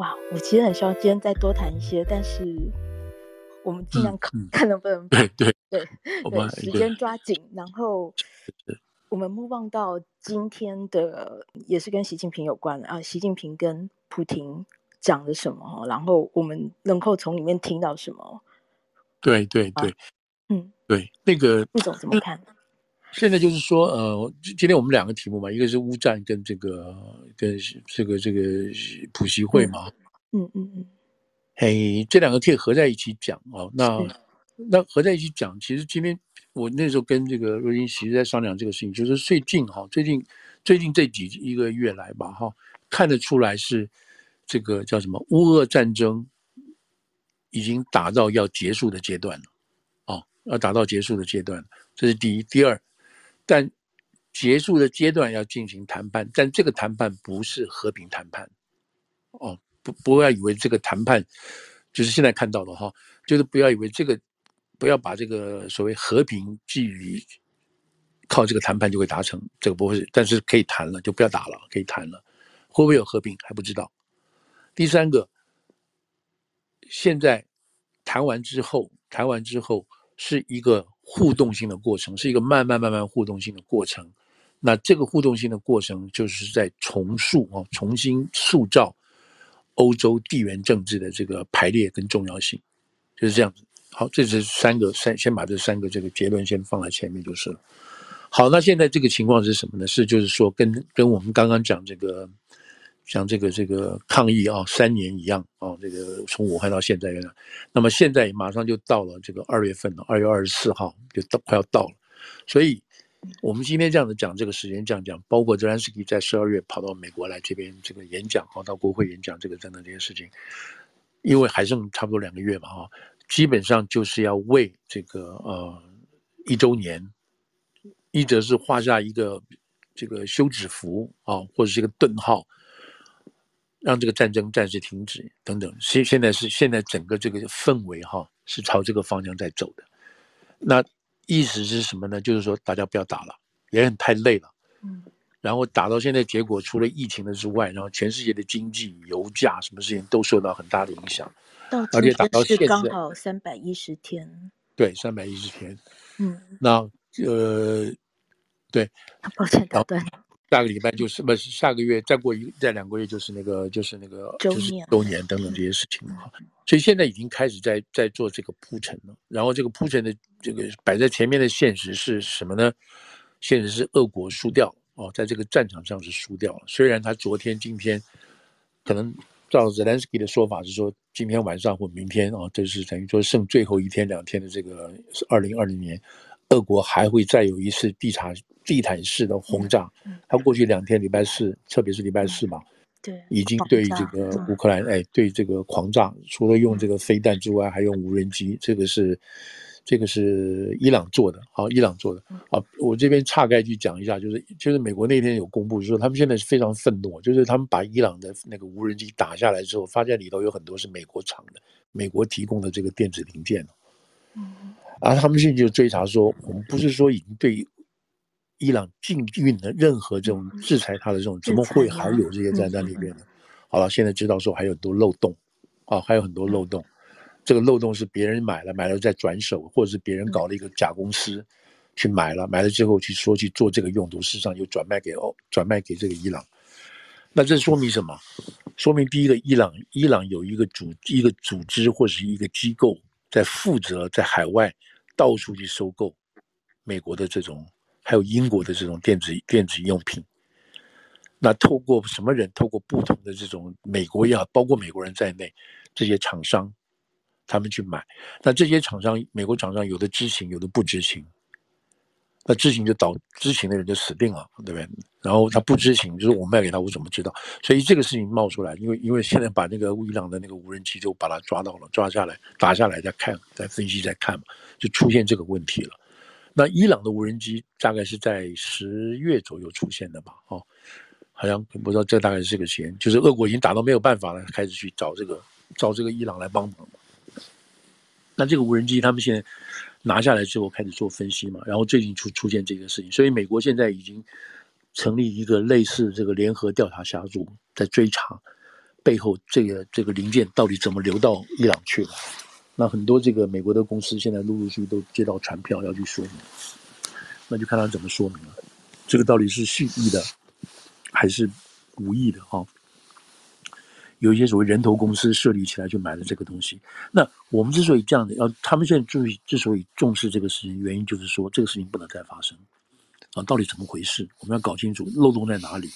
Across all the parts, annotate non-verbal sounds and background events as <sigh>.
哇，我其实很希望今天再多谈一些，但是我们尽量看、嗯嗯、看能不能对对对对时间抓紧，然后我们目望到今天的也是跟习近平有关啊，习近平跟普亭讲了什么，然后我们能够从里面听到什么？对对对，嗯，对那个副总怎么看？现在就是说，呃，今天我们两个题目嘛，一个是乌战跟这个跟这个这个普习会嘛，嗯嗯嗯，嘿，这两个可以合在一起讲哦。那那合在一起讲，其实今天我那时候跟这个若英其实在商量这个事情，就是最近哈，最近最近这几一个月来吧，哈，看得出来是这个叫什么乌俄战争已经打到要结束的阶段了，哦，要打到结束的阶段，这是第一，第二。但结束的阶段要进行谈判，但这个谈判不是和平谈判，哦，不，不要以为这个谈判就是现在看到的哈，就是不要以为这个，不要把这个所谓和平寄予靠这个谈判就会达成，这个不会，但是可以谈了，就不要打了，可以谈了，会不会有和平还不知道。第三个，现在谈完之后，谈完之后是一个。互动性的过程是一个慢慢慢慢互动性的过程，那这个互动性的过程就是在重塑啊，重新塑造欧洲地缘政治的这个排列跟重要性，就是这样子。好，这是三个三，先把这三个这个结论先放在前面就是了。好，那现在这个情况是什么呢？是就是说跟跟我们刚刚讲这个。像这个这个抗议啊，三年一样啊，这个从武汉到现在，那么现在马上就到了这个二月份了，二月二十四号就到快要到了，所以我们今天这样子讲这个时间这样讲，包括泽连斯基在十二月跑到美国来这边这个演讲啊，到国会演讲这个等等这些事情，因为还剩差不多两个月嘛哈，基本上就是要为这个呃一周年，一则是画下一个这个休止符啊，或者是一个顿号。让这个战争暂时停止，等等。现现在是现在整个这个氛围哈，是朝这个方向在走的。那意思是什么呢？就是说大家不要打了，也很太累了。嗯。然后打到现在，结果除了疫情的之外，然后全世界的经济、油价什么事情都受到很大的影响。而且打到现在刚好三百一十天。对，三百一十天。嗯。那呃，对。抱歉，打断。下个礼拜就是不是下个月，再过一再两个月就是那个就是那个就是周年等等这些事情了哈，所以现在已经开始在在做这个铺陈了。然后这个铺陈的这个摆在前面的现实是什么呢？现实是俄国输掉哦，在这个战场上是输掉了。虽然他昨天今天可能照 Zelensky 的说法是说今天晚上或明天啊，这是等于说剩最后一天两天的这个二零二零年，俄国还会再有一次地毯。地毯式的轰炸，他过去两天礼拜四，特别是礼拜四嘛，对，已经对这个乌克兰，哎，对这个狂炸，除了用这个飞弹之外，还用无人机，这个是，这个是伊朗做的，好，伊朗做的，好，我这边岔开去讲一下，就是，就是美国那天有公布说，他们现在是非常愤怒，就是他们把伊朗的那个无人机打下来之后，发现里头有很多是美国厂的，美国提供的这个电子零件，嗯，啊他们现在就追查说，我们不是说已经对。伊朗禁运的任何这种制裁他的这种，怎么会还有这些在在里面呢？好了，现在知道说还有很多漏洞，啊，还有很多漏洞。这个漏洞是别人买了，买了再转手，或者是别人搞了一个假公司去买了，买了之后去说去做这个用途，事实上又转卖给哦，转卖给这个伊朗。那这说明什么？说明第一个，伊朗伊朗有一个组一个组织或是一个机构在负责在海外到处去收购美国的这种。还有英国的这种电子电子用品，那透过什么人？透过不同的这种美国也好，包括美国人在内，这些厂商，他们去买。那这些厂商，美国厂商有的知情，有的不知情。那知情就导知情的人就死定了，对不对？然后他不知情，就是我卖给他，我怎么知道？所以这个事情冒出来，因为因为现在把那个伊朗的那个无人机就把它抓到了，抓下来打下来再看，再分析再看嘛，就出现这个问题了。那伊朗的无人机大概是在十月左右出现的吧？哦，好像不知道这大概是个时间，就是俄国已经打到没有办法了，开始去找这个找这个伊朗来帮忙。那这个无人机他们现在拿下来之后开始做分析嘛，然后最近出出现这个事情，所以美国现在已经成立一个类似这个联合调查小组在追查，背后这个这个零件到底怎么流到伊朗去了？那很多这个美国的公司现在陆陆续续都接到传票要去说明，那就看他怎么说明了。这个到底是蓄意的还是无意的？哈，有一些所谓人头公司设立起来就买了这个东西。那我们之所以这样的，要他们现在注意，之所以重视这个事情，原因就是说这个事情不能再发生啊！到底怎么回事？我们要搞清楚漏洞在哪里。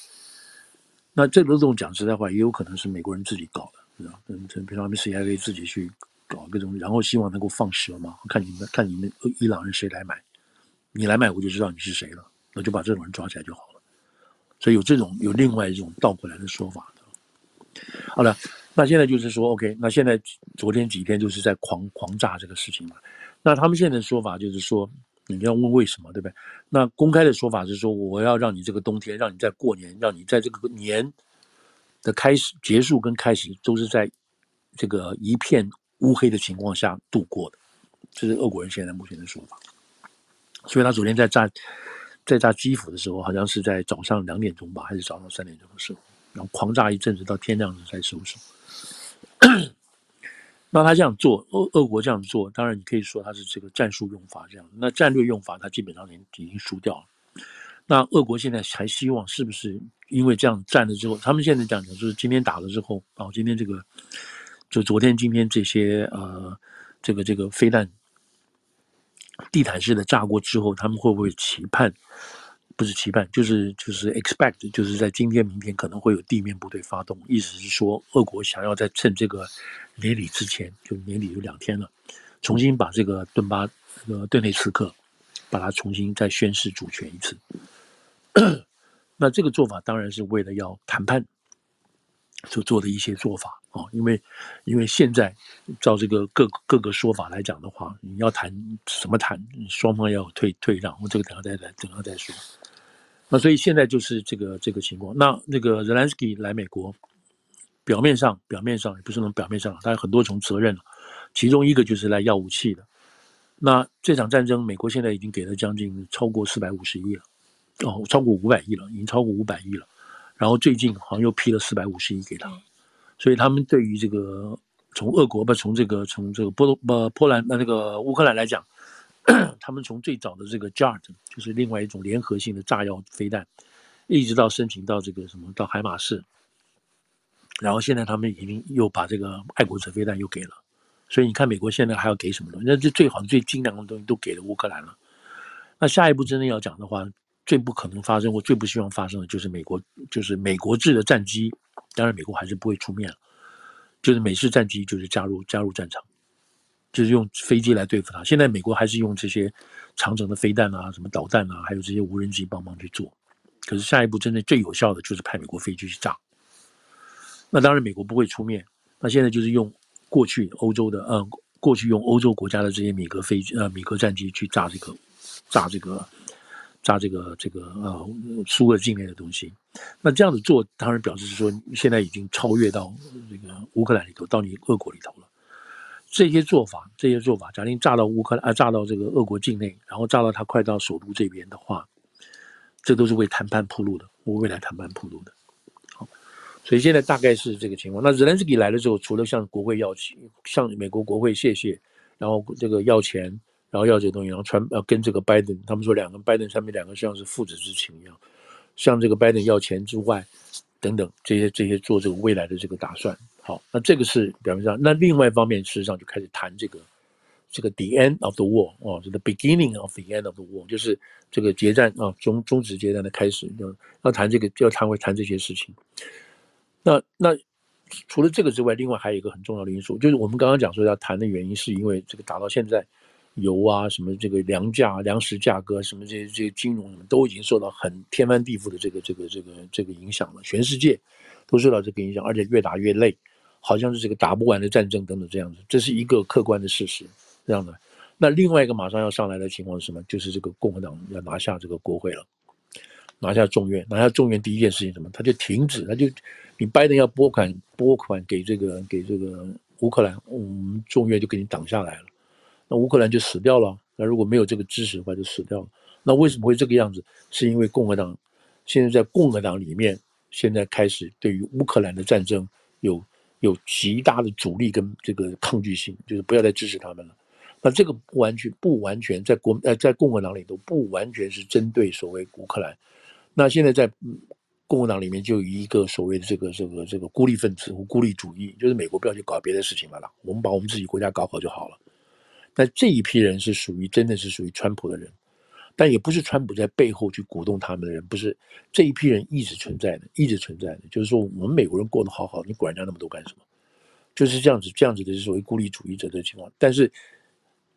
那这个漏洞讲实在话，也有可能是美国人自己搞的，是吧？嗯，平常他们 CIA 自己去。搞各种，然后希望能够放蛇嘛，看你们看你们伊朗人谁来买，你来买我就知道你是谁了，那就把这种人抓起来就好了。所以有这种有另外一种倒过来的说法。好了，那现在就是说，OK，那现在昨天几天就是在狂狂炸这个事情嘛。那他们现在的说法就是说，你要问为什么，对不对？那公开的说法是说，我要让你这个冬天，让你在过年，让你在这个年的开始、结束跟开始都是在这个一片。乌黑的情况下度过的，这是俄国人现在目前的说法。所以他昨天在炸，在炸基辅的时候，好像是在早上两点钟吧，还是早上三点钟的时候，然后狂炸一阵子，到天亮了才收手。那他这样做，俄俄国这样做，当然你可以说他是这个战术用法这样，那战略用法他基本上已经已经输掉了。那俄国现在还希望是不是因为这样战了之后，他们现在讲的就是今天打了之后，然哦，今天这个。就昨天、今天这些呃，这个这个飞弹地毯式的炸过之后，他们会不会期盼？不是期盼，就是就是 expect，就是在今天、明天可能会有地面部队发动。意思是说，俄国想要在趁这个年底之前，就年底有两天了，重新把这个顿巴、这个顿内茨克，把它重新再宣示主权一次。<coughs> 那这个做法当然是为了要谈判。所做的一些做法啊，因为因为现在照这个各各个说法来讲的话，你要谈什么谈，双方要退退让，我这个等下再来，等下再说。那所以现在就是这个这个情况。那那个 Zelensky 来美国，表面上表面上也不是那种表面上，他有很多重责任，其中一个就是来要武器的。那这场战争，美国现在已经给了将近超过四百五十亿了，哦，超过五百亿了，已经超过五百亿了。然后最近好像又批了四百五十亿给他，所以他们对于这个从俄国不从这个从这个波波波兰那那个乌克兰来讲，<clears throat> 他们从最早的这个 Jart，就是另外一种联合性的炸药飞弹，一直到申请到这个什么到海马士，然后现在他们已经又把这个爱国者飞弹又给了，所以你看美国现在还要给什么东西？那这最好最精良的东西都给了乌克兰了。那下一步真的要讲的话。最不可能发生，我最不希望发生的就是美国，就是美国制的战机。当然，美国还是不会出面了。就是美式战机，就是加入加入战场，就是用飞机来对付它。现在美国还是用这些长程的飞弹啊，什么导弹啊，还有这些无人机帮忙去做。可是下一步真的最有效的就是派美国飞机去炸。那当然，美国不会出面。那现在就是用过去欧洲的，呃，过去用欧洲国家的这些米格飞机，呃，米格战机去炸这个，炸这个。炸这个这个呃苏俄境内的东西，那这样子做当然表示是说现在已经超越到这个乌克兰里头，到你俄国里头了。这些做法，这些做法，假定炸到乌克兰啊，炸到这个俄国境内，然后炸到他快到首都这边的话，这都是为谈判铺路的，为未来谈判铺路的。好，所以现在大概是这个情况。那泽连斯基来了之后，除了向国会要钱，向美国国会谢谢，然后这个要钱。然后要这个东西，然后传呃跟这个拜登，他们说两个拜登上面两个像是父子之情一样，向这个拜登要钱之外，等等这些这些做这个未来的这个打算。好，那这个是表面上。那另外一方面，事实上就开始谈这个这个 the end of the war 哦，这个 beginning of the end of the war，就是这个决战啊，终终止决战的开始，要要谈这个就，要谈会谈这些事情。那那除了这个之外，另外还有一个很重要的因素，就是我们刚刚讲说要谈的原因，是因为这个打到现在。油啊，什么这个粮价、粮食价格，什么这些这些金融，都已经受到很天翻地覆的这个这个这个这个影响了。全世界都受到这个影响，而且越打越累，好像是这个打不完的战争等等这样子。这是一个客观的事实，这样的。那另外一个马上要上来的情况是什么？就是这个共和党要拿下这个国会了，拿下众院，拿下众院第一件事情什么？他就停止，他就你拜登要拨款拨款给这个给这个乌克兰，我们众院就给你挡下来了。那乌克兰就死掉了。那如果没有这个支持的话，就死掉了。那为什么会这个样子？是因为共和党现在在共和党里面，现在开始对于乌克兰的战争有有极大的阻力跟这个抗拒性，就是不要再支持他们了。那这个不完全不完全在国呃在共和党里头不完全是针对所谓乌克兰。那现在在共和党里面就有一个所谓的这个这个这个孤立分子或孤立主义，就是美国不要去搞别的事情了啦，我们把我们自己国家搞好就好了。那这一批人是属于真的是属于川普的人，但也不是川普在背后去鼓动他们的人，不是这一批人一直存在的，一直存在的。就是说，我们美国人过得好好，你管人家那么多干什么？就是这样子，这样子的所谓孤立主义者的情况。但是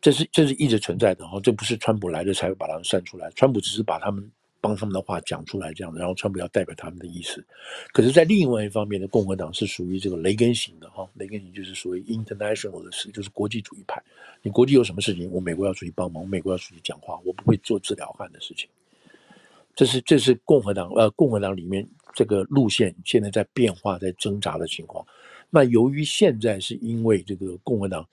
这是这是一直存在的哈，这不是川普来了才会把他们算出来，川普只是把他们。帮他们的话讲出来，这样的，然后川普要代表他们的意思。可是，在另外一方面的共和党是属于这个雷根型的哈，雷根型就是属于 international 的事，就是国际主义派。你国际有什么事情，我美国要出去帮忙，美国要出去讲话，我不会做治疗汉的事情。这是这是共和党呃共和党里面这个路线现在在变化，在挣扎的情况。那由于现在是因为这个共和党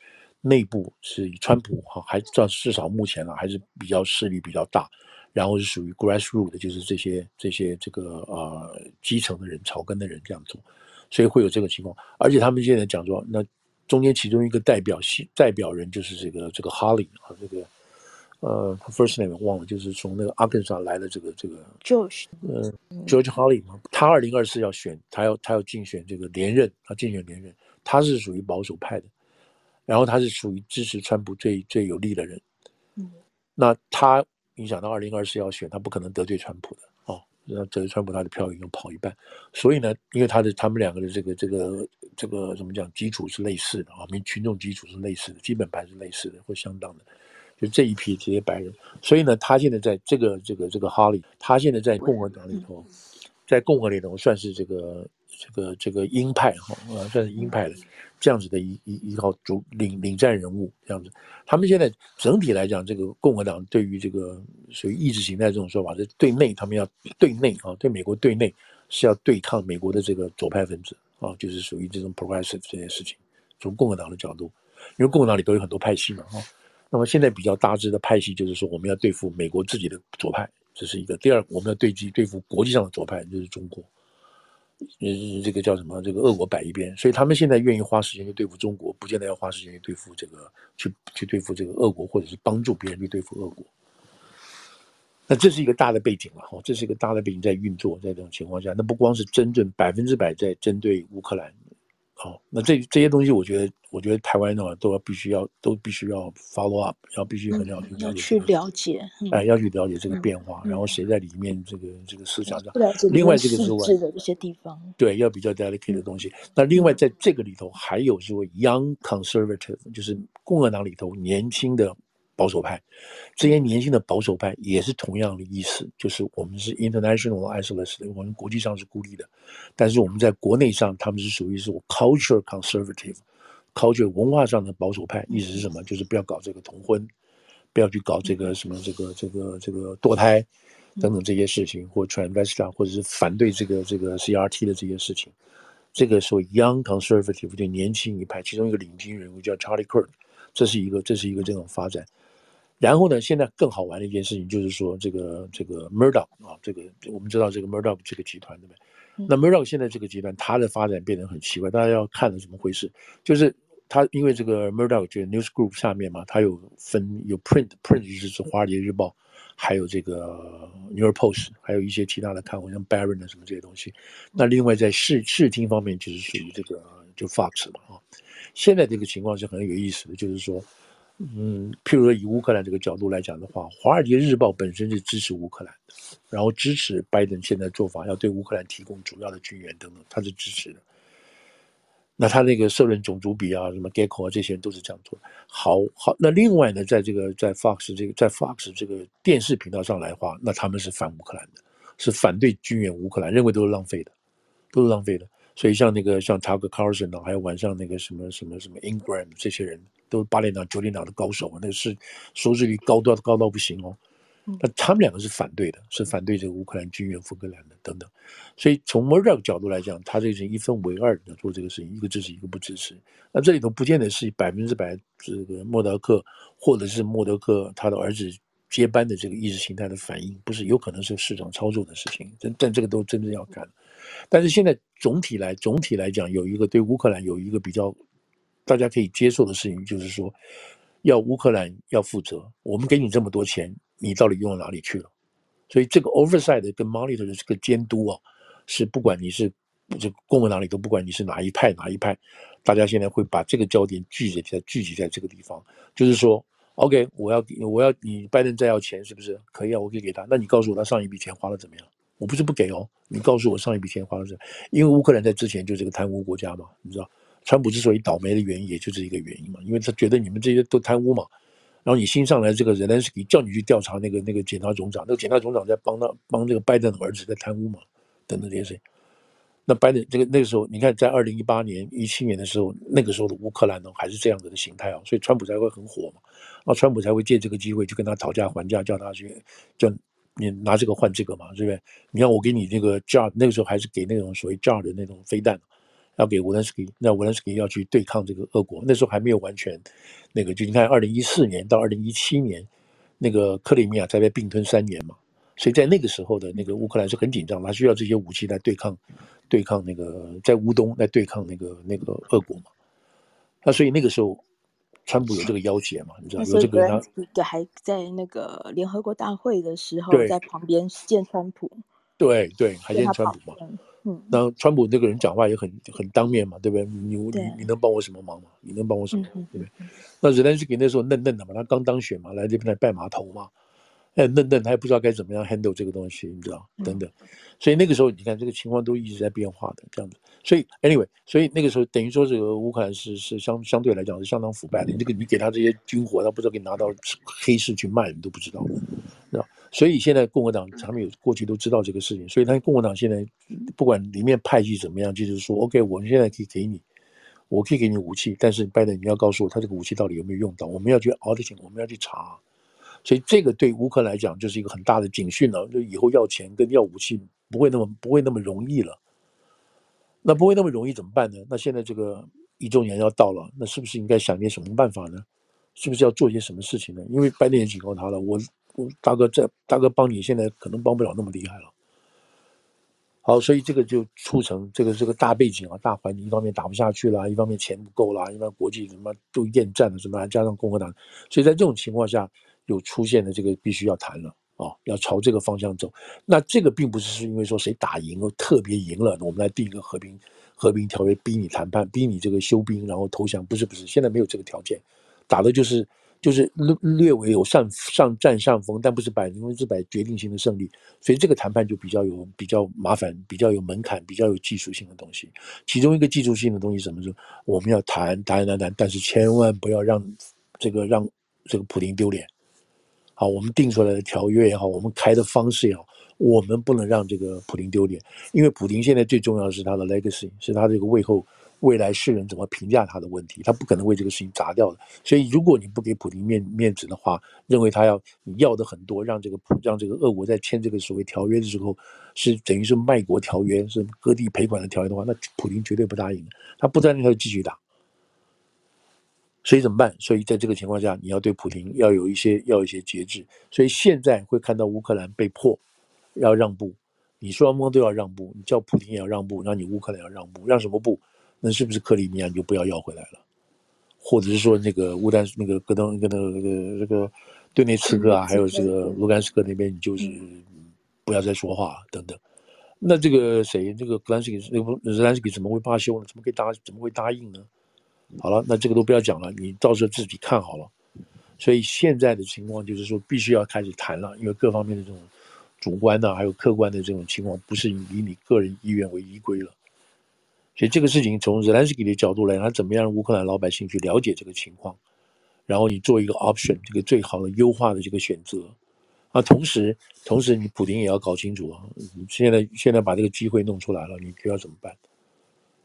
内部是川普哈，还至至少目前呢还是比较势力比较大。然后是属于 grassroot 的，就是这些这些这个呃基层的人、草根的人这样做，所以会有这个情况。而且他们现在讲说，那中间其中一个代表性代表人就是这个这个 Hawley 啊，这个呃他 first name 忘了，就是从那个 Arkansas 来的这个这个 George 呃 George Hawley 嘛，他二零二四要选，他要他要竞选这个连任，他竞选连任，他是属于保守派的，然后他是属于支持川普最最有利的人，嗯，那他。影响到二零二四要选，他不可能得罪川普的哦。那得罪川普，他的票已经跑一半。所以呢，因为他的他们两个的这个这个这个怎么讲，基础是类似的啊，民群众基础是类似的，基本盘是类似的或相当的，就这一批这些白人。所以呢，他现在在这个这个这个哈里，他现在在共和党里头，在共和里头算是这个这个这个鹰派哈啊，算是鹰派的。这样子的一一一号主领领战人物，这样子，他们现在整体来讲，这个共和党对于这个属于意识形态这种说法，是对内他们要对内啊，对美国对内是要对抗美国的这个左派分子啊，就是属于这种 progressive 这件事情。从共和党的角度，因为共和党里都有很多派系嘛哈，那么现在比较大致的派系就是说，我们要对付美国自己的左派，这是一个；第二，我们要对击对付国际上的左派，就是中国。嗯，这个叫什么？这个恶国摆一边，所以他们现在愿意花时间去对付中国，不见得要花时间去对付这个，去去对付这个恶国，或者是帮助别人去对付恶国。那这是一个大的背景了哦，这是一个大的背景在运作，在这种情况下，那不光是真正百分之百在针对乌克兰。好，那这这些东西，我觉得，我觉得台湾的话都要必须要都必须要 follow up，要必须很了解，要去了解，哎，要去了解这个变化，然后谁在里面这个这个思想上，另外这个之外的一些地方，对，要比较 delicate 的东西。那另外在这个里头还有说 young conservative，就是共和党里头年轻的。保守派，这些年轻的保守派也是同样的意思，就是我们是 international isolated 的，我们国际上是孤立的，但是我们在国内上，他们是属于是 culture conservative，culture 文化上的保守派，意思是什么？就是不要搞这个同婚，不要去搞这个什么这个这个这个堕胎等等这些事情，或 transvestite 或者是反对这个这个 CRT 的这些事情。这个所谓 young conservative 就年轻一派，其中一个领军人物叫 Charlie Kirk，这是一个这是一个这种发展。然后呢，现在更好玩的一件事情就是说，这个这个 Murdoch 啊，这个我们知道这个 Murdoch 这个集团对不对？那 Murdoch 现在这个集团它的发展变得很奇怪，大家要看的怎么回事？就是它因为这个 Murdoch 这个 News Group 下面嘛，它有分有 Print Print 就是《华尔街日报》，还有这个 New York Post，还有一些其他的刊物，像 Barron 啊什么这些东西。那另外在视视听方面，就是属于这个就 Fox 嘛啊。现在这个情况是很有意思的，就是说。嗯，譬如说以乌克兰这个角度来讲的话，《华尔街日报》本身是支持乌克兰的，然后支持拜登现在做法，要对乌克兰提供主要的军援等等，他是支持的。那他那个社论种族比啊，什么 Gekko 啊，这些人都是这样做。好好，那另外呢，在这个在 Fox 这个在 Fox 这个电视频道上来话，那他们是反乌克兰的，是反对军援乌克兰，认为都是浪费的，都是浪费的。所以像那个像 Tucker Carlson 啊，还有晚上那个什么什么什么 Ingraham 这些人。都是八连档、九连档的高手啊，那个是收视率高到高到不行哦。那他们两个是反对的，是反对这个乌克兰军援乌克兰的等等。所以从 Murdoch 角度来讲，他这是一分为二的做这个事情，一个支持，一个不支持。那这里头不见得是百分之百这个默德克，或者是默德克他的儿子接班的这个意识形态的反应，不是有可能是市场操作的事情，但但这个都真的要看。但是现在总体来总体来讲，有一个对乌克兰有一个比较大家可以接受的事情，就是说要乌克兰要负责，我们给你这么多钱，你到底用到哪里去了？所以这个 oversight 跟 monitor 的这个监督啊，是不管你是这共和党里都不管你是哪一派哪一派，大家现在会把这个焦点聚集在聚集在这个地方，就是说，OK，我要我要你拜登再要钱是不是可以啊？我可以给他，那你告诉我他上一笔钱花了怎么样？我不是不给哦，你告诉我上一笔钱花了是？因为乌克兰在之前就是个贪污国家嘛，你知道，川普之所以倒霉的原因也就是一个原因嘛，因为他觉得你们这些都贪污嘛。然后你新上来这个 Zelensky 叫你去调查那个那个检察总长，那个检察总长在帮他帮这个拜登的儿子在贪污嘛，等等这些事情。那拜登这个那个时候，你看在二零一八年、一七年的时候，那个时候的乌克兰呢还是这样子的形态啊，所以川普才会很火嘛。然后川普才会借这个机会去跟他讨价还价，叫他去叫你拿这个换这个嘛，对不对？你看我给你那个 Jar，那个时候还是给那种所谓 Jar 的那种飞弹。要给泽连斯基，那泽连斯基要去对抗这个俄国，那时候还没有完全那个，就你看，二零一四年到二零一七年，那个克里米亚才被并吞三年嘛，所以在那个时候的那个乌克兰是很紧张，他需要这些武器来对抗，对抗那个在乌东来对抗那个那个俄国嘛，那所以那个时候，川普有这个要挟嘛，你知道有这个他对还在那个联合国大会的时候在旁边见川普，对对，还见川普嘛。嗯，那川普那个人讲话也很很当面嘛，对不对？你你你能帮我什么忙吗？你能帮我什么？对不对？那泽连斯基那时候嫩嫩的嘛，他刚当选嘛，来这边来拜码头嘛，哎，嫩嫩他也不知道该怎么样 handle 这个东西，你知道？等等，所以那个时候你看这个情况都一直在变化的这样子。所以 anyway，所以那个时候等于说这个乌克兰是是相相对来讲是相当腐败的。你这个你给他这些军火，他不知道给你拿到黑市去卖，你都不知道，知道？所以现在共和党他们有过去都知道这个事情，所以他共和党现在不管里面派系怎么样，就是说，OK，我们现在可以给你，我可以给你武器，但是拜登你要告诉我他这个武器到底有没有用到，我们要去 auditing，我们要去查。所以这个对乌克兰来讲就是一个很大的警讯了，就以后要钱跟要武器不会那么不会那么容易了。那不会那么容易怎么办呢？那现在这个一周年要到了，那是不是应该想点什么办法呢？是不是要做些什么事情呢？因为拜登也警告他了，我我。大哥，这大哥帮你，现在可能帮不了那么厉害了。好，所以这个就促成这个这个大背景啊，大环境一方面打不下去了，一方面钱不够了，一方面国际什么都厌战了，什么还加上共和党，所以在这种情况下，又出现了这个必须要谈了啊，要朝这个方向走。那这个并不是是因为说谁打赢了特别赢了，我们来定一个和平和平条约，逼你谈判，逼你这个休兵，然后投降，不是不是，现在没有这个条件，打的就是。就是略略微有上上占上风，但不是百分之百决定性的胜利，所以这个谈判就比较有比较麻烦，比较有门槛，比较有技术性的东西。其中一个技术性的东西什么？是我们要谈谈谈谈，但是千万不要让这个让这个普丁丢脸。好，我们定出来的条约也好，我们开的方式也好，我们不能让这个普丁丢脸，因为普丁现在最重要的是他的 legacy，是他这个为后。未来世人怎么评价他的问题，他不可能为这个事情砸掉的。所以，如果你不给普丁面面子的话，认为他要你要的很多，让这个普让这个俄国在签这个所谓条约的时候，是等于是卖国条约，是割地赔款的条约的话，那普丁绝对不答应。他不答应，他就继续打。所以怎么办？所以在这个情况下，你要对普京要有一些要有一些节制。所以现在会看到乌克兰被迫要让步，你双方都要让步，你叫普京也要让步，让你乌克兰要让步，让什么步？那是不是克里米亚你就不要要回来了，或者是说那个乌丹那个戈登跟那个那个这个顿涅茨克啊，还有这个卢甘斯克那边，你就是不要再说话等等。那这个谁，这个格兰斯基，那个泽兰斯基怎么会罢休呢？怎么会答怎么会答应呢？好了，那这个都不要讲了，你到时候自己看好了。所以现在的情况就是说，必须要开始谈了，因为各方面的这种主观的还有客观的这种情况，不是以你个人意愿为依归了。所以这个事情从泽连斯基的角度来讲，他怎么样让乌克兰老百姓去了解这个情况，然后你做一个 option，这个最好的优化的这个选择啊。同时，同时你普丁也要搞清楚啊，现在现在把这个机会弄出来了，你就要怎么办？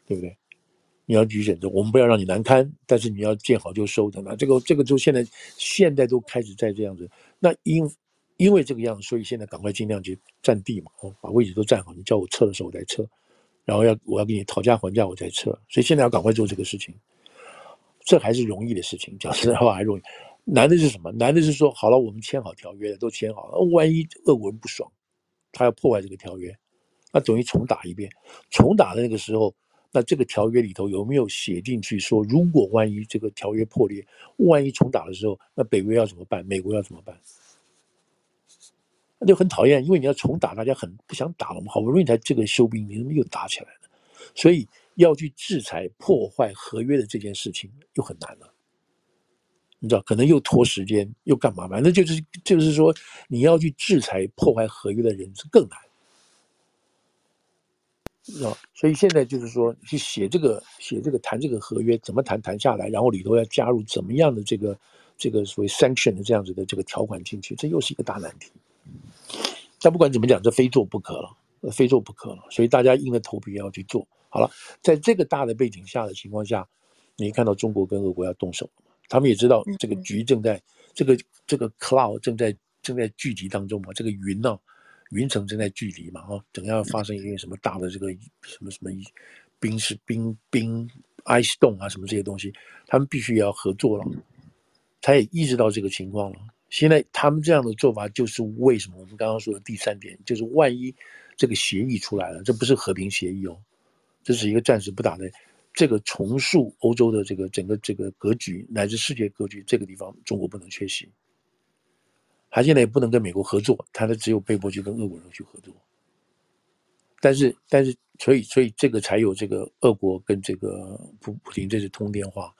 对不对？你要去选择，我们不要让你难堪，但是你要见好就收的。那这个这个就现在现在都开始在这样子。那因因为这个样子，所以现在赶快尽量去占地嘛，哦，把位置都占好。你叫我撤的时候我再撤。然后要我要跟你讨价还价，我再撤。所以现在要赶快做这个事情，这还是容易的事情。讲实在话还容易。难的是什么？难的是说，好了，我们签好条约了，都签好了，万一俄国人不爽，他要破坏这个条约，那等于重打一遍。重打的那个时候，那这个条约里头有没有写进去说，如果万一这个条约破裂，万一重打的时候，那北约要怎么办？美国要怎么办？那就很讨厌，因为你要重打，大家很不想打了嘛。好不容易才这个休兵，你怎么又打起来了？所以要去制裁破坏合约的这件事情又很难了。你知道，可能又拖时间，又干嘛？反正就是就是说，你要去制裁破坏合约的人是更难。你知道，所以现在就是说，去写这个写这个谈这个合约怎么谈谈下来，然后里头要加入怎么样的这个这个所谓 sanction 的这样子的这个条款进去，这又是一个大难题。但不管怎么讲，这非做不可了，非做不可了。所以大家硬着头皮要去做。好了，在这个大的背景下的情况下，你看到中国跟俄国要动手，他们也知道这个局正在这个这个 cloud 正在正在聚集当中嘛，这个云呢、啊，云层正在距离嘛，哦，等下发生一个什么大的这个什么什么冰是冰冰 ice 洞啊，什么这些东西，他们必须要合作了。他也意识到这个情况了。现在他们这样的做法，就是为什么我们刚刚说的第三点，就是万一这个协议出来了，这不是和平协议哦，这是一个暂时不打的，这个重塑欧洲的这个整个这个格局乃至世界格局，这个地方中国不能缺席。他现在也不能跟美国合作，他的只有被迫去跟俄国人去合作。但是，但是，所以，所以这个才有这个俄国跟这个普普京这次通电话。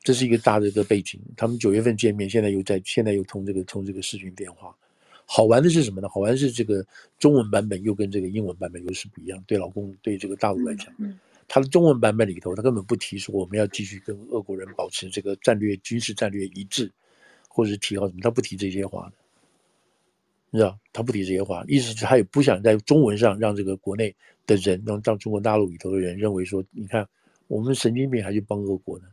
这是一个大的一个背景，他们九月份见面，现在又在，现在又通这个通这个视频电话。好玩的是什么呢？好玩的是这个中文版本又跟这个英文版本又是不一样。对老公，对这个大陆来讲，他的中文版本里头，他根本不提说我们要继续跟俄国人保持这个战略军事战略一致，或者是提高什么，他不提这些话的，你知道？他不提这些话，意思是他也不想在中文上让这个国内的人，让让中国大陆里头的人认为说，你看我们神经病还去帮俄国呢。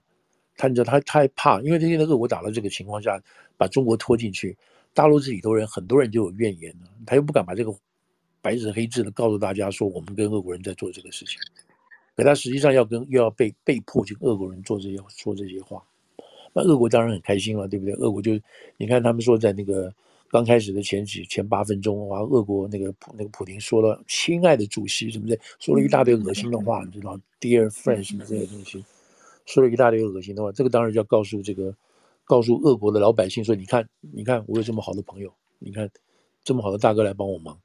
他你知道他他还怕，因为他现在俄国打到这个情况下，把中国拖进去，大陆这里头人很多人就有怨言了，他又不敢把这个白纸黑字的告诉大家说我们跟俄国人在做这个事情，可他实际上要跟又要被被迫去跟俄国人做这些说这些话，那俄国当然很开心了，对不对？俄国就你看他们说在那个刚开始的前几前八分钟，哇，俄国那个普那个普丁说了“亲爱的主席”什么的，说了一大堆恶心的话，你知道，“Dear friend” 什么这些东西。说了一大堆恶心的话，这个当然就要告诉这个，告诉俄国的老百姓说：你看，你看，我有这么好的朋友，你看，这么好的大哥来帮我忙，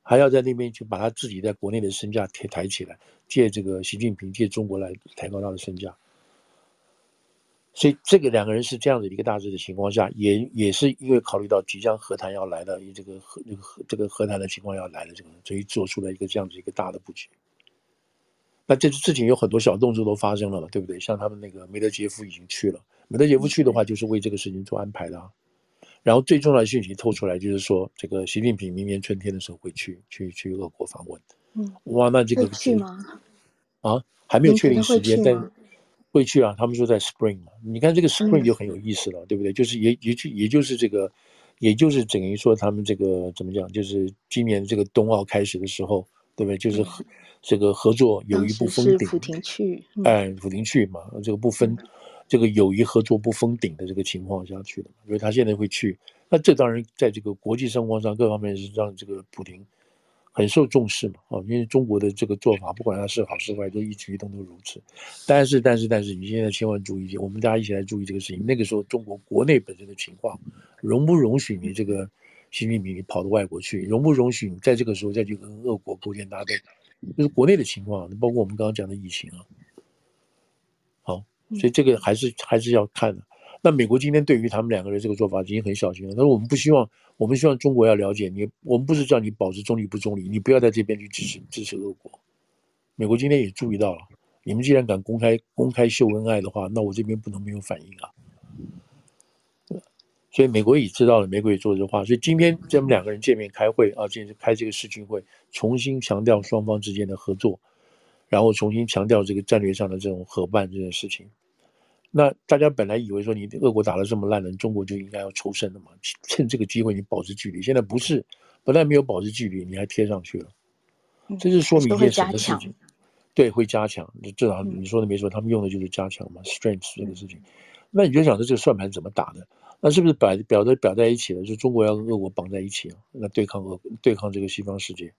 还要在那边去把他自己在国内的身价抬抬起来，借这个习近平借中国来抬高他的身价。所以这个两个人是这样的一个大致的情况下，也也是因为考虑到即将和谈要来的，这个和这个和这个和谈的情况要来了，这个所以做出了一个这样子一个大的布局。那这事情有很多小动作都发生了嘛，对不对？像他们那个梅德杰夫已经去了，梅德杰夫去的话就是为这个事情做安排的啊。然后最重要的讯息透出来就是说，这个习近平明年春天的时候会去去去俄国访问。嗯，哇，那这个去吗？啊，还没有确定时间，但会去啊。他们说在 spring 嘛，你看这个 spring 就很有意思了，嗯、对不对？就是也也就也就是这个，也就是等于说他们这个怎么讲？就是今年这个冬奥开始的时候。对不对？就是这个合作友谊不封顶，普廷去，嗯、哎，普廷去嘛，这个不分，这个友谊合作不封顶的这个情况下去的嘛，因为他现在会去，那这当然在这个国际生活上各方面是让这个普廷很受重视嘛，啊，因为中国的这个做法，不管它是好是坏，都一举一动都如此。但是，但是，但是，你现在千万注意，我们大家一起来注意这个事情。那个时候，中国国内本身的情况，容不容许你这个？习近平，你跑到外国去，容不容许你在这个时候再去跟俄国勾肩搭背？就是国内的情况，包括我们刚刚讲的疫情啊。好，所以这个还是还是要看的。那美国今天对于他们两个人这个做法已经很小心了。但是我们不希望，我们希望中国要了解你。我们不是叫你保持中立不中立，你不要在这边去支持支持俄国。美国今天也注意到了，你们既然敢公开公开秀恩爱的话，那我这边不能没有反应啊。所以美国也知道了，美国也说这话。所以今天这么两个人见面开会啊，今天是开这个视讯会，重新强调双方之间的合作，然后重新强调这个战略上的这种伙伴这件事情。那大家本来以为说你俄国打得这么烂人，中国就应该要抽身了嘛，趁这个机会你保持距离。现在不是，不但没有保持距离，你还贴上去了，这是说明一件什么事情？对，会加强。至少你说的没错，他们用的就是加强嘛，strength 这个事情。那你就想说这个算盘怎么打的？那是不是摆表在表在一起了？就中国要跟俄国绑在一起啊？那对抗俄对抗这个西方世界？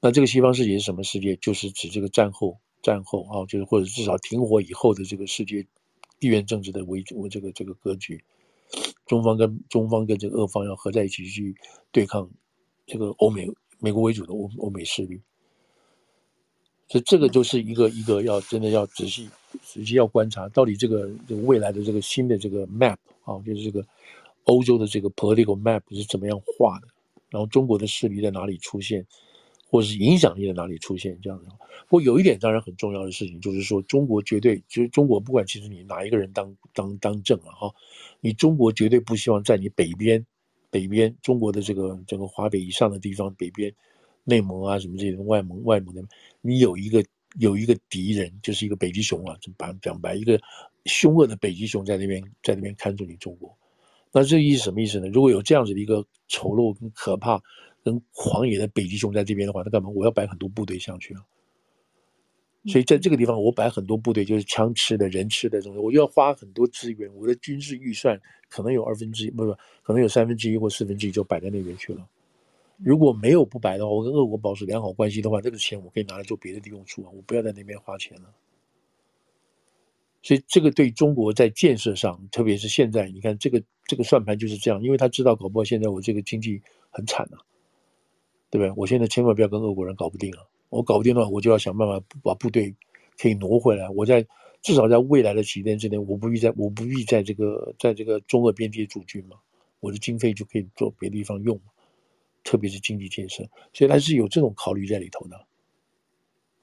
那这个西方世界是什么世界？就是指这个战后战后啊，就是或者至少停火以后的这个世界地缘政治的围围这个这个格局。中方跟中方跟这个俄方要合在一起去对抗这个欧美美国为主的欧欧美势力。所以这个就是一个一个要真的要仔细仔细要观察，到底这个这个未来的这个新的这个 map 啊，就是这个欧洲的这个 political map 是怎么样画的，然后中国的势力在哪里出现，或者是影响力在哪里出现这样的。不过有一点当然很重要的事情，就是说中国绝对就是中国不管其实你哪一个人当当当政了哈，你中国绝对不希望在你北边北边中国的这个整个华北以上的地方北边。内蒙啊，什么这些外蒙、外蒙的，你有一个有一个敌人，就是一个北极熊啊，这讲讲白，一个凶恶的北极熊在那边，在那边看住你中国。那这意思什么意思呢？如果有这样子的一个丑陋、跟可怕、跟狂野的北极熊在这边的话，那干嘛？我要摆很多部队上去啊。所以在这个地方，我摆很多部队，就是枪吃的、人吃的东西，我就要花很多资源，我的军事预算可能有二分之一，不不，可能有三分之一或四分之一就摆在那边去了。如果没有不摆的话，我跟俄国保持良好关系的话，这个钱我可以拿来做别的地用处啊，我不要在那边花钱了。所以这个对中国在建设上，特别是现在，你看这个这个算盘就是这样，因为他知道搞不好现在我这个经济很惨啊，对不对？我现在千万不要跟俄国人搞不定啊，我搞不定的话，我就要想办法把部队可以挪回来。我在至少在未来的几天之内，我不必在我不必在这个在这个中俄边界驻军嘛，我的经费就可以做别的地方用。特别是经济建设，所以他是有这种考虑在里头的，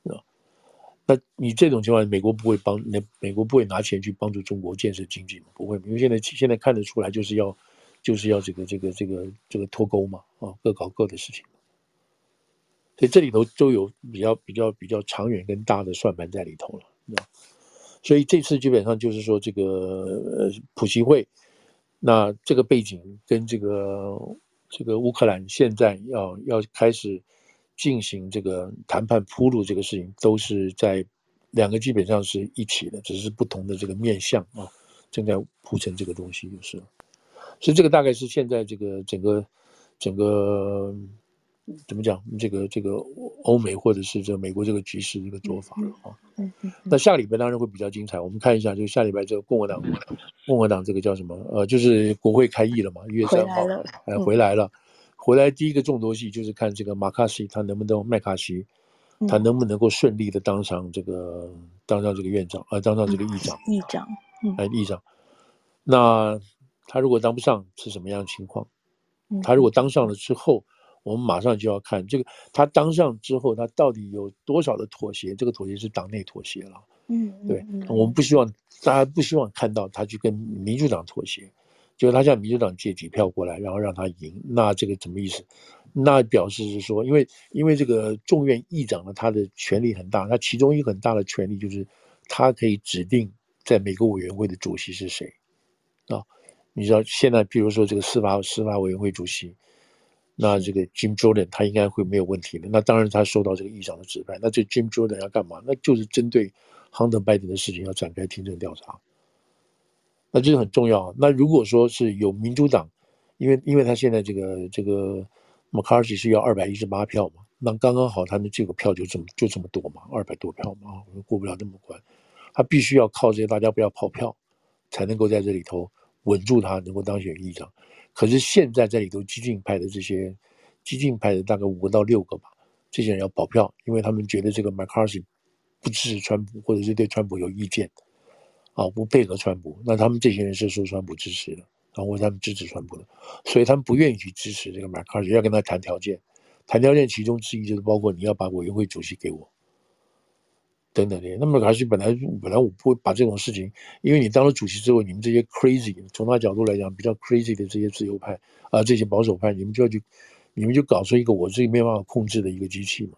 啊，那你这种情况，美国不会帮，那美国不会拿钱去帮助中国建设经济吗？不会，因为现在现在看得出来，就是要就是要这个这个这个这个脱钩嘛，啊，各搞各的事情，所以这里头都有比较比较比较长远跟大的算盘在里头了，所以这次基本上就是说这个呃普习会，那这个背景跟这个。这个乌克兰现在要要开始进行这个谈判铺路，这个事情都是在两个基本上是一起的，只是不同的这个面向啊，正在铺成这个东西就是。所以这个大概是现在这个整个整个怎么讲？这个这个欧美或者是这个美国这个局势这个做法啊。嗯嗯。那下礼拜当然会比较精彩，我们看一下，就下礼拜这个共和党共和党这个叫什么？呃，就是国会开议了嘛，一月三号，哎，回来了。回来第一个重头戏就是看这个马卡西他能不能麦卡锡，他能不能够顺利的当上这个当上这个院长啊，当上这个议长。议长，哎，议长。那他如果当不上是什么样的情况？他如果当上了之后，我们马上就要看这个他当上之后，他到底有多少的妥协？这个妥协是党内妥协了。嗯，对，我们不希望大家不希望看到他去跟民主党妥协。就是他向民主党借几票过来，然后让他赢，那这个什么意思？那表示是说，因为因为这个众院议长呢，他的权力很大，他其中一个很大的权力就是他可以指定在每个委员会的主席是谁啊？你知道现在，比如说这个司法司法委员会主席，那这个 Jim Jordan 他应该会没有问题的。那当然他受到这个议长的指派，那这 Jim Jordan 要干嘛？那就是针对 Hunter Biden 的事情要展开听证调查。那这个很重要。那如果说是有民主党，因为因为他现在这个这个 McCarthy 是要二百一十八票嘛，那刚刚好他们这个票就这么就这么多嘛，二百多票嘛，我们过不了那么关。他必须要靠这些大家不要跑票，才能够在这里头稳住他，能够当选议长。可是现在在里头激进派的这些激进派的大概五到六个吧，这些人要跑票，因为他们觉得这个 McCarthy 不支持川普，或者是对川普有意见。啊，不配合川普，那他们这些人是受川普支持的，然后为他们支持川普的，所以他们不愿意去支持这个 McCarthy，，要跟他谈条件，谈条件其中之一就是包括你要把委员会主席给我，等等的。那么麦卡锡本来本来我不会把这种事情，因为你当了主席之后，你们这些 crazy，从他角度来讲比较 crazy 的这些自由派啊，这些保守派，你们就要去，你们就搞出一个我自己没办法控制的一个机器嘛。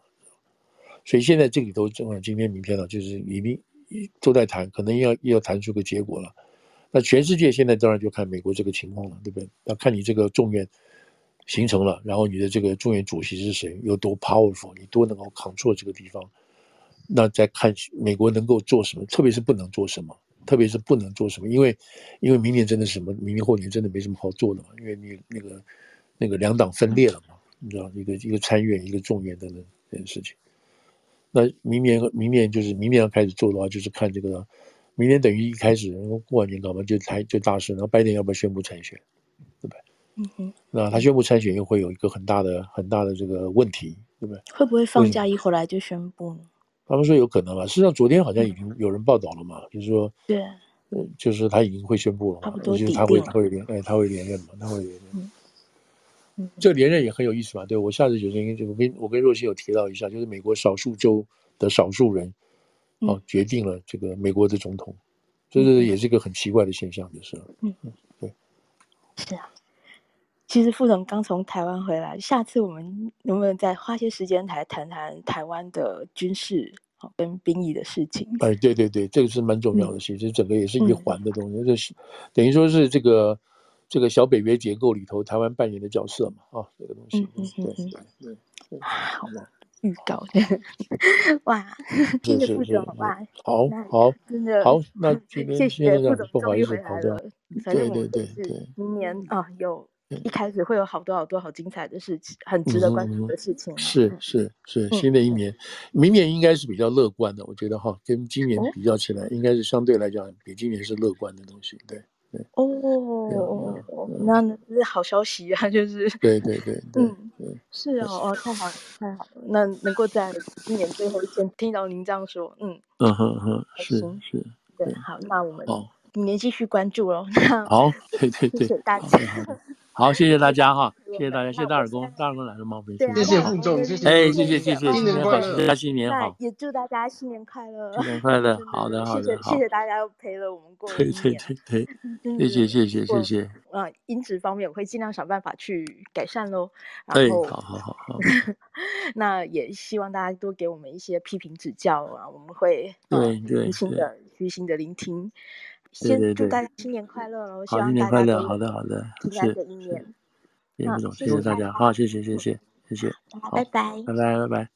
所以现在这里头正好今天明天了，就是已经。都在谈，可能要要谈出个结果了。那全世界现在当然就看美国这个情况了，对不对？要看你这个众院形成了，然后你的这个众院主席是谁，有多 powerful，你多能够 control 这个地方。那再看美国能够做什么，特别是不能做什么特别是不能做什么，因为因为明年真的什么，明年后年真的没什么好做的嘛，因为你那个那个两党分裂了嘛，你知道，一个一个参院，一个众院等等这件事情。那明年明年就是明年要开始做的话，就是看这个，明年等于一开始过完年搞嘛，就才就大事，然后拜登要不要宣布参选，对不对？嗯哼。那他宣布参选又会有一个很大的很大的这个问题，对不对？会不会放假一回来就宣布呢？他们说有可能吧，实际上昨天好像已经有人报道了嘛，就是说，对，就是他已经会宣布了嘛，就是他会他会连哎他会连任嘛，他会连任。嗯。嗯，这个连任也很有意思嘛，对，我下次有时间就跟我跟若曦有提到一下，就是美国少数州的少数人，哦，决定了这个美国的总统，这是也是一个很奇怪的现象，就是，嗯。嗯，对，是啊。其实副总刚从台湾回来，下次我们能不能再花些时间来谈谈台湾的军事跟兵役的事情？哎，对对对，这个是蛮重要的，其实整个也是一环的东西，这是等于说是这个这个小北约结构里头台湾扮演的角色嘛，啊，这个东西，嗯嗯嗯嗯，对，好了。预告 <laughs> 哇，<laughs> 谢谢副总哇，好好真的好，那谢谢副总不好意思回来了，对对对对，明年啊有一开始会有好多好多好精彩的事情，很值得关注的事情，是是是，新的一年，明年应该是比较乐观的，我觉得哈，跟今年比较起来，应该是相对来讲比今年是乐观的东西，对。哦，那那是好消息啊，就是。对对对，<laughs> 嗯，是哦，哦，太好了，太好了，那能够在今年最后一天听到您这样说，嗯嗯哼哼，是是，对，好，那我们明年继续关注喽，<laughs> 好，对对对，谢谢大家。好，谢谢大家哈，谢谢大家，谢谢大耳公，大耳公来了吗？谢谢副总，谢谢，哎，谢谢谢谢，新年快乐，大家新年好，也祝大家新年快乐，新年快乐，<laughs> 好的好的，谢谢谢谢大家陪了我们过对对对对，<laughs> 谢谢谢谢谢谢，啊，音质方面我会尽量想办法去改善喽，然后好好好好，<laughs> 那也希望大家多给我们一些批评指教啊，我们会对对虚心的虚心的聆听。先祝大家新年快乐了！好，新年快乐好的好的，平安的一年。谢谢副总，谢谢大家，好，谢谢谢谢谢谢，拜拜，拜拜拜拜。